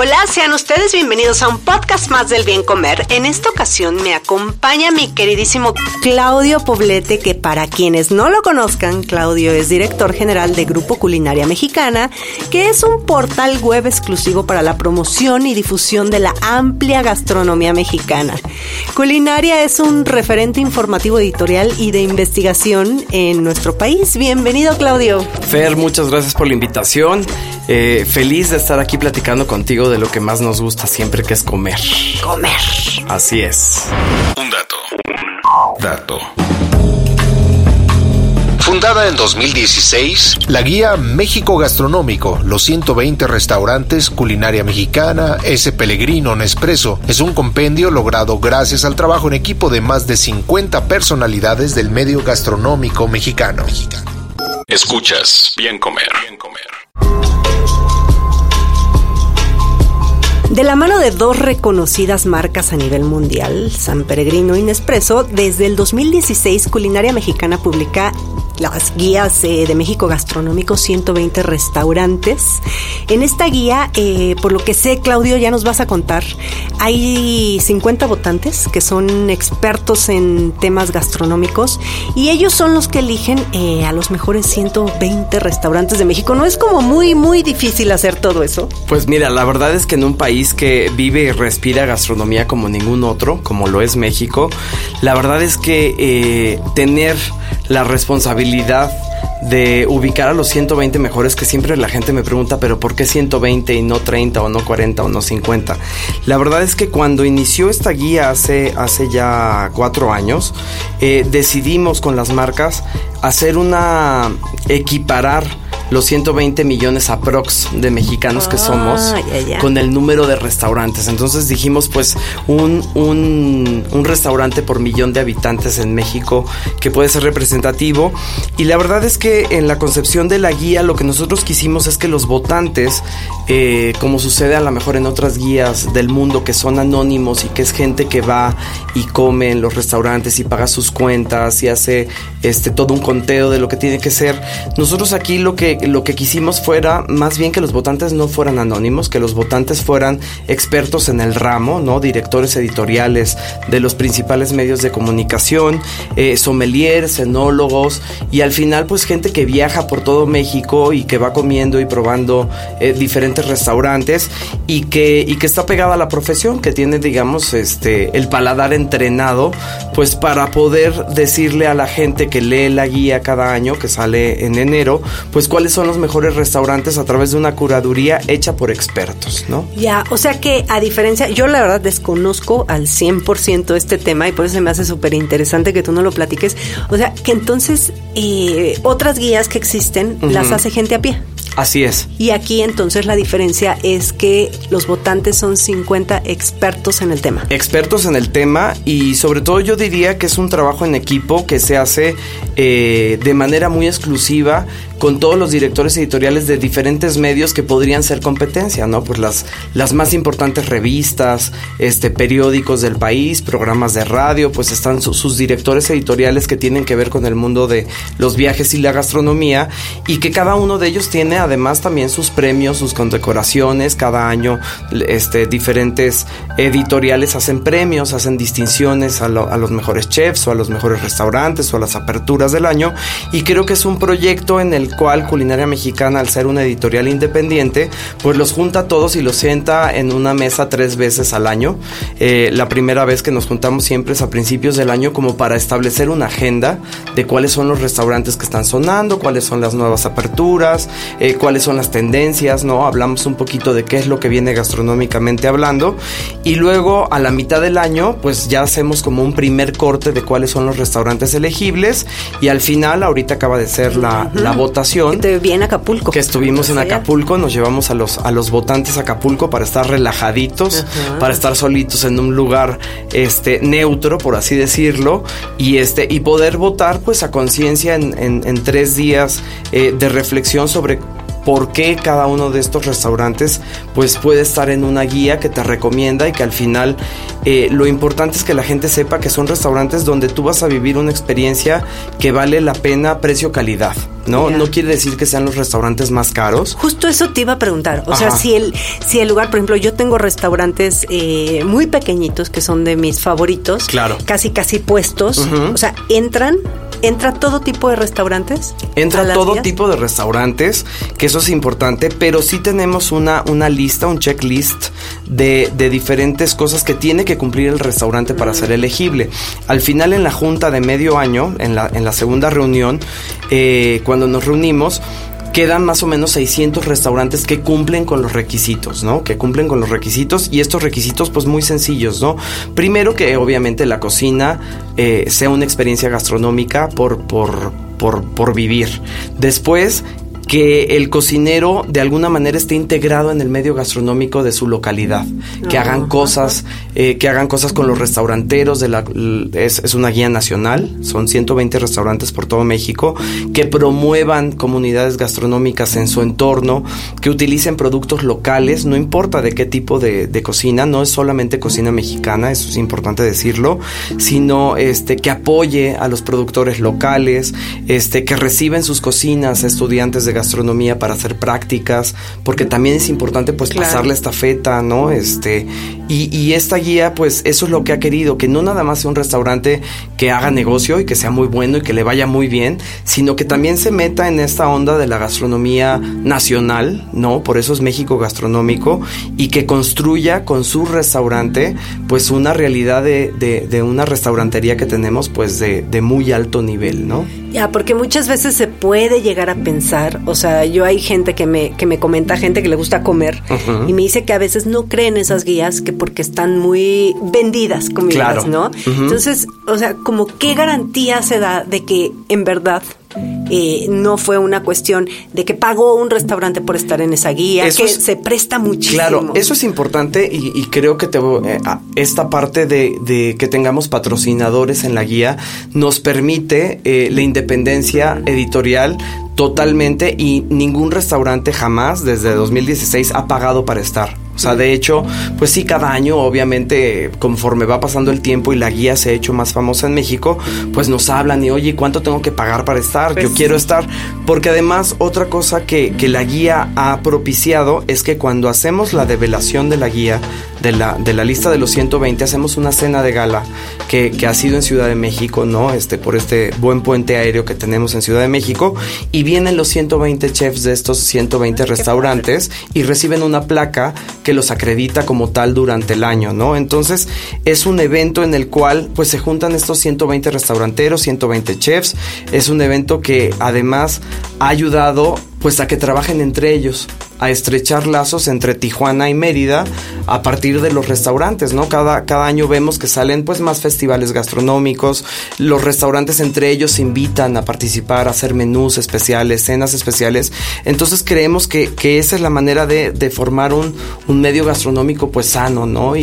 Hola, sean ustedes bienvenidos a un podcast más del bien comer. En esta ocasión me acompaña mi queridísimo Claudio Poblete, que para quienes no lo conozcan, Claudio es director general de Grupo Culinaria Mexicana, que es un portal web exclusivo para la promoción y difusión de la amplia gastronomía mexicana. Culinaria es un referente informativo editorial y de investigación en nuestro país. Bienvenido, Claudio. Fer, muchas gracias por la invitación. Eh, feliz de estar aquí platicando contigo de lo que más nos gusta siempre, que es comer. Comer. Así es. Un dato. Dato. Fundada en 2016, la guía México Gastronómico, los 120 restaurantes, culinaria mexicana, S. Pellegrino, Nespresso, es un compendio logrado gracias al trabajo en equipo de más de 50 personalidades del medio gastronómico mexicano. Escuchas Bien Comer, Bien Comer. De la mano de dos reconocidas marcas a nivel mundial, San Peregrino y Nespresso, desde el 2016 Culinaria Mexicana publica las guías eh, de México Gastronómico 120 restaurantes. En esta guía, eh, por lo que sé, Claudio, ya nos vas a contar, hay 50 votantes que son expertos en temas gastronómicos y ellos son los que eligen eh, a los mejores 120 restaurantes de México. ¿No es como muy, muy difícil hacer todo eso? Pues mira, la verdad es que en un país que vive y respira gastronomía como ningún otro, como lo es México, la verdad es que tener la responsabilidad de ubicar a los 120 mejores que siempre la gente me pregunta, pero ¿por qué 120 y no 30 o no 40 o no 50? La verdad es que cuando inició esta guía hace, hace ya cuatro años, eh, decidimos con las marcas hacer una equiparar los 120 millones aprox de mexicanos que somos Ah, con el número de restaurantes. Entonces dijimos pues un, un, un restaurante por millón de habitantes en México que puede ser representativo. Y la verdad es que en la concepción de la guía lo que nosotros quisimos es que los votantes, eh, como sucede a lo mejor en otras guías del mundo que son anónimos y que es gente que va y come en los restaurantes y paga sus cuentas y hace este todo un conteo de lo que tiene que ser. Nosotros aquí lo que lo que quisimos fuera más bien que los votantes no fueran anónimos, que los votantes fueran expertos en el ramo, ¿no? Directores editoriales de los principales medios de comunicación, eh, sommeliers, enólogos y al final pues gente que viaja por todo México y que va comiendo y probando eh, diferentes restaurantes y que, y que está pegada a la profesión, que tiene digamos este el paladar entrenado pues para poder decirle a la gente que lee la guía cada año que sale en enero, pues cuáles son los mejores restaurantes a través de una curaduría hecha por expertos, ¿no? Ya, o sea que a diferencia, yo la verdad desconozco al 100% este tema y por eso se me hace súper interesante que tú no lo platiques. O sea, que entonces eh, otras guías que existen las hace gente a pie. Así es. Y aquí entonces la diferencia es que los votantes son 50 expertos en el tema. expertos en el tema y sobre todo yo diría que es un trabajo en equipo que se hace eh, de manera muy exclusiva con todos los directores editoriales de diferentes medios que podrían ser competencia, ¿no? Pues las, las más importantes revistas, este, periódicos del país, programas de radio, pues están su- sus directores editoriales que tienen que ver con el mundo de los viajes y la gastronomía y que cada uno de ellos tiene además también sus premios, sus condecoraciones, cada año este, diferentes editoriales hacen premios, hacen distinciones a, a los mejores chefs o a los mejores restaurantes o a las aperturas del año y creo que es un proyecto en el el cual Culinaria Mexicana, al ser una editorial independiente, pues los junta a todos y los sienta en una mesa tres veces al año. Eh, la primera vez que nos juntamos siempre es a principios del año como para establecer una agenda de cuáles son los restaurantes que están sonando, cuáles son las nuevas aperturas, eh, cuáles son las tendencias, ¿no? Hablamos un poquito de qué es lo que viene gastronómicamente hablando y luego a la mitad del año pues ya hacemos como un primer corte de cuáles son los restaurantes elegibles y al final ahorita acaba de ser la, la votación. De bien Acapulco. Que estuvimos en Acapulco, nos llevamos a los, a los votantes a Acapulco para estar relajaditos, para estar solitos en un lugar este, neutro, por así decirlo, y, este, y poder votar pues a conciencia en, en, tres días eh, de reflexión sobre por qué cada uno de estos restaurantes pues puede estar en una guía que te recomienda y que al final eh, lo importante es que la gente sepa que son restaurantes donde tú vas a vivir una experiencia que vale la pena precio-calidad. ¿No? No quiere decir que sean los restaurantes más caros. Justo eso te iba a preguntar. O sea, si el, si el lugar, por ejemplo, yo tengo restaurantes eh, muy pequeñitos que son de mis favoritos. Claro. Casi, casi puestos. O sea, entran ¿Entra todo tipo de restaurantes? Entra todo tipo de restaurantes, que eso es importante, pero sí tenemos una, una lista, un checklist de, de diferentes cosas que tiene que cumplir el restaurante para ser elegible. Al final, en la junta de medio año, en la, en la segunda reunión, eh, cuando nos reunimos, quedan más o menos 600 restaurantes que cumplen con los requisitos, ¿no? Que cumplen con los requisitos y estos requisitos pues muy sencillos, ¿no? Primero que obviamente la cocina eh, sea una experiencia gastronómica por, por, por, por vivir. Después que el cocinero de alguna manera esté integrado en el medio gastronómico de su localidad, que ah, hagan cosas, eh, que hagan cosas con los restauranteros de la es, es, una guía nacional, son 120 restaurantes por todo México, que promuevan comunidades gastronómicas en su entorno, que utilicen productos locales, no importa de qué tipo de, de cocina, no es solamente cocina mexicana, eso es importante decirlo, sino este que apoye a los productores locales, este que reciben sus cocinas a estudiantes de gastronomía para hacer prácticas, porque también es importante pues pasar la estafeta, ¿no? Este, y, y, esta guía pues eso es lo que ha querido, que no nada más sea un restaurante que haga negocio y que sea muy bueno y que le vaya muy bien, sino que también se meta en esta onda de la gastronomía nacional, ¿no? Por eso es México gastronómico y que construya con su restaurante pues una realidad de, de, una restaurantería que tenemos pues de, de muy alto nivel, ¿no? Ya, porque muchas veces se puede llegar a pensar, o sea, yo hay gente que me, que me comenta, gente que le gusta comer, y me dice que a veces no creen esas guías que porque están muy vendidas, comidas, ¿no? Entonces, o sea, como qué garantía se da de que en verdad eh, no fue una cuestión de que pagó un restaurante por estar en esa guía, que se presta muchísimo. Claro, eso es importante y, creo que te, eh, esta parte de, que tengamos patrocinadores en la guía nos permite eh, la independencia editorial totalmente y ningún restaurante jamás desde 2016 ha pagado para estar. O sea, de hecho, pues sí, cada año, obviamente, conforme va pasando el tiempo y la guía se ha hecho más famosa en México, pues nos hablan y, oye, ¿cuánto tengo que pagar para estar? Yo pues quiero estar. Porque además, otra cosa que, que la guía ha propiciado es que cuando hacemos la develación de la guía, de la, de la lista de los 120, hacemos una cena de gala que, que, ha sido en Ciudad de México, ¿no? Este, por este buen puente aéreo que tenemos en Ciudad de México. Y vienen los 120 chefs de estos 120 restaurantes y reciben una placa que los acredita como tal durante el año, ¿no? Entonces es un evento en el cual pues se juntan estos 120 restauranteros, 120 chefs, es un evento que además ha ayudado pues a que trabajen entre ellos, a estrechar lazos entre Tijuana y Mérida a partir de los restaurantes, ¿no? Cada, cada año vemos que salen pues más festivales gastronómicos, los restaurantes entre ellos se invitan a participar, a hacer menús especiales, cenas especiales, entonces creemos que, que esa es la manera de, de formar un, un, medio gastronómico pues sano, ¿no? Y,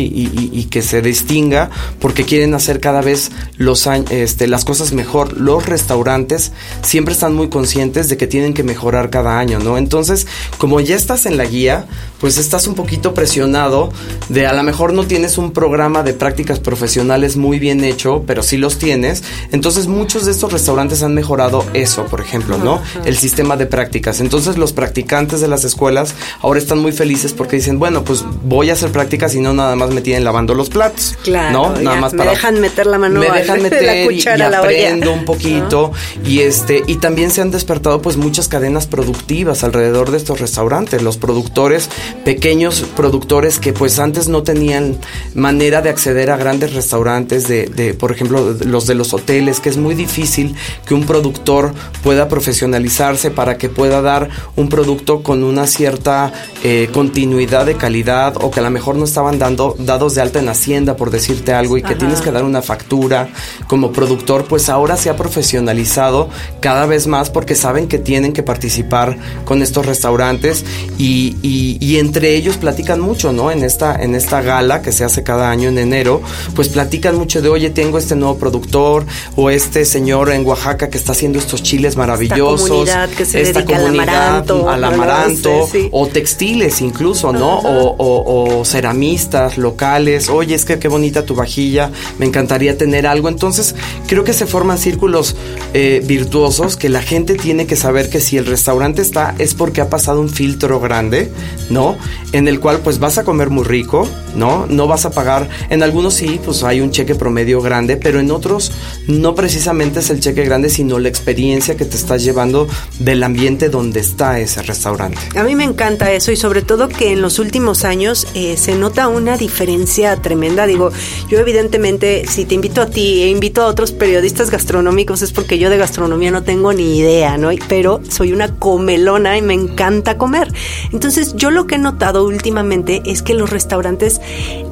y, que se distinga porque quieren hacer cada vez los, este, las cosas mejor. Los restaurantes siempre están muy conscientes de que tienen que mejorar cada año, ¿no? Entonces, como ya estás en la guía, pues estás un poquito presionado de a lo mejor no tienes un programa de prácticas profesionales muy bien hecho, pero sí los tienes. Entonces muchos de estos restaurantes han mejorado eso, por ejemplo, ¿no? El sistema de prácticas. Entonces los practicantes de las escuelas ahora están muy felices porque dicen, bueno, pues voy a hacer prácticas y no nada más me tienen lavando los platos. Claro. ¿no? Nada más me dejan meter la mano me dejan meter la cuchara y, la aprendo un poquito y este y también se han despertado pues muchas cadenas productivas alrededor de estos restaurantes los productores pequeños productores que pues antes no tenían manera de acceder a grandes restaurantes de, de por ejemplo los de los hoteles que es muy difícil que un productor pueda profesionalizarse para que pueda dar un producto con una cierta eh, continuidad de calidad o que a lo mejor no estaban dando dados de alta en hacienda por decirte algo y que tienes que dar una factura como productor pues ahora se ha profesionalizado cada vez más porque saben que tienen que participar con estos restaurantes y, y, entre ellos platican mucho, ¿no? En esta, en esta gala que se hace cada año en enero, pues platican mucho de, oye, tengo este nuevo productor o este señor en Oaxaca que está haciendo estos chiles maravillosos. Esta comunidad que se esta dedica comunidad al amaranto, o textiles incluso, ¿no? O, o, ceramistas locales, oye, es que qué bonita tu vajilla, me encantaría tener algo. Entonces, creo que se forman círculos eh, virtuosos que la gente tiene que saber que si el restaurante está es porque ha pasado un filtro grande, ¿no? En el cual pues vas a comer muy rico, ¿no? No vas a pagar, en algunos sí, pues hay un cheque promedio grande, pero en otros no precisamente es el cheque grande, sino la experiencia que te estás llevando del ambiente donde está ese restaurante. A mí me encanta eso y sobre todo que en los últimos años eh, se nota una diferencia tremenda. Digo, yo evidentemente si te invito a ti e invito a otros periodistas gastronómicos es porque yo de gastronomía no tengo ni idea, ¿no? Pero soy una comelona y me encanta comer. Entonces yo lo que he notado últimamente es que los restaurantes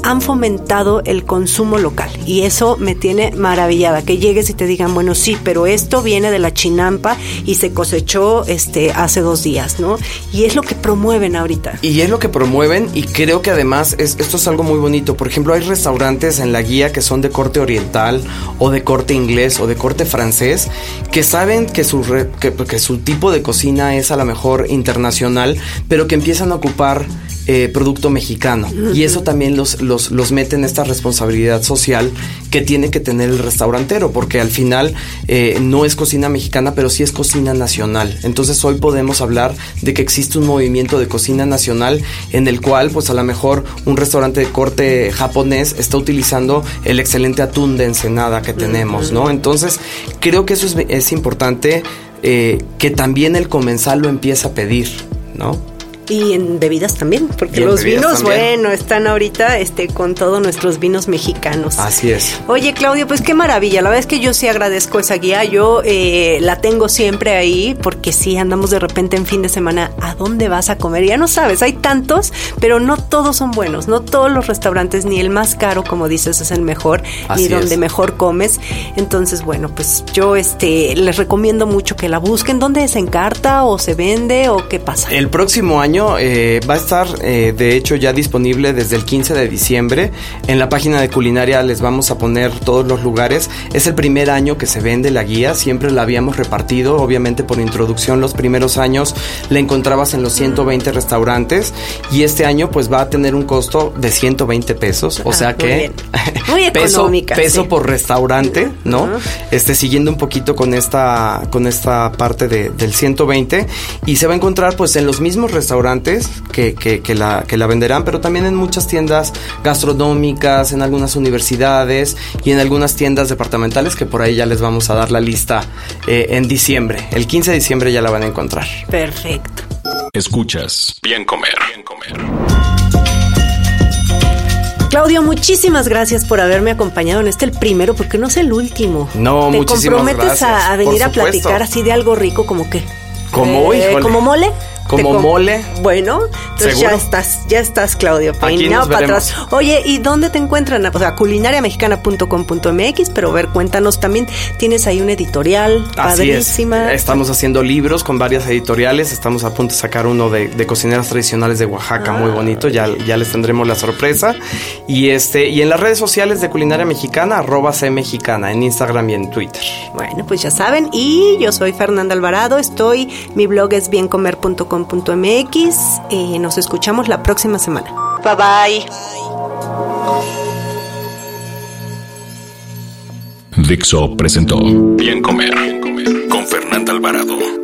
han fomentado el consumo local y eso me tiene maravillada, que llegues y te digan, bueno, sí, pero esto viene de la chinampa y se cosechó este hace dos días, ¿no? Y es lo que promueven ahorita. Y es lo que promueven y creo que además es, esto es algo muy bonito. Por ejemplo, hay restaurantes en la guía que son de corte oriental o de corte inglés o de corte francés que saben que su, que su tipo de cocina es a lo mejor internacional, pero que empiezan a ocupar eh, producto mexicano. Y eso también los, los, los, mete en esta responsabilidad social que tiene que tener el restaurantero, porque al final eh, no es cocina mexicana, pero sí es cocina nacional. Entonces hoy podemos hablar de que existe un movimiento de cocina nacional en el cual, pues a lo mejor un restaurante de corte japonés está utilizando el excelente atún de ensenada que tenemos, ¿no? Entonces creo que eso es, es importante eh, que también el comensal lo empieza a pedir, ¿no? Y en bebidas también, porque los vinos, bueno, están ahorita este, con todos nuestros vinos mexicanos. Así es. Oye, Claudio, pues qué maravilla. La verdad es que yo sí agradezco esa guía. Yo eh, la tengo siempre ahí, porque sí andamos de repente en fin de semana. ¿A dónde vas a comer? Ya no sabes, hay tantos, pero no todos son buenos. No todos los restaurantes, ni el más caro, como dices, es el mejor, ni donde mejor comes. Entonces, bueno, pues yo este, les recomiendo mucho que la busquen. ¿Dónde se encarta o se vende o qué pasa? El próximo año eh, va a estar, eh, de hecho, ya disponible desde el 15 de diciembre. En la página de culinaria les vamos a poner todos los lugares. Es el primer año que se vende la guía, siempre la habíamos repartido, obviamente por introducción los primeros años la encontrabas en los 120 restaurantes. Y este año pues va a tener un costo de 120 pesos, o ah, sea que muy peso, peso por restaurante, ¿no? Este siguiendo un poquito con esta con esta parte de, del 120 y se va a encontrar pues en los mismos restaurantes que, que, la, que la venderán, pero también en muchas tiendas gastronómicas, en algunas universidades y en algunas tiendas departamentales que por ahí ya les vamos a dar la lista eh, en diciembre. El 15 de diciembre ya la van a encontrar. Perfecto. Escuchas. Bien comer. Bien comer. Claudio, muchísimas gracias por haberme acompañado en este el primero, porque no es el último. No, ¿Te muchísimas comprometes a, venir a platicar así de algo rico como qué? Como hoy, eh, ¿Como mole? Como mole. Bueno, entonces ya estás, ya estás, Claudio, peinado para atrás. Oye, ¿y dónde te encuentran? O sea, culinariamexicana.com.mx, pero ver, cuéntanos también, tienes ahí una editorial padrísima. Estamos haciendo libros con varias editoriales, estamos a punto de sacar uno de, cocineras tradicionales de Oaxaca, muy ah. bonito, ya, ya les tendremos la sorpresa. Y este, y en las redes sociales de Culinaria Mexicana, arroba C Mexicana, en Instagram y en Twitter. Bueno, pues ya saben, y yo soy Fernanda Alvarado, estoy, mi blog es biencomer.com dixo.com.mx. Eh, nos escuchamos la próxima semana. Bye bye. Dixo presentó Bien Comer, Bien Comer con Fernanda Alvarado.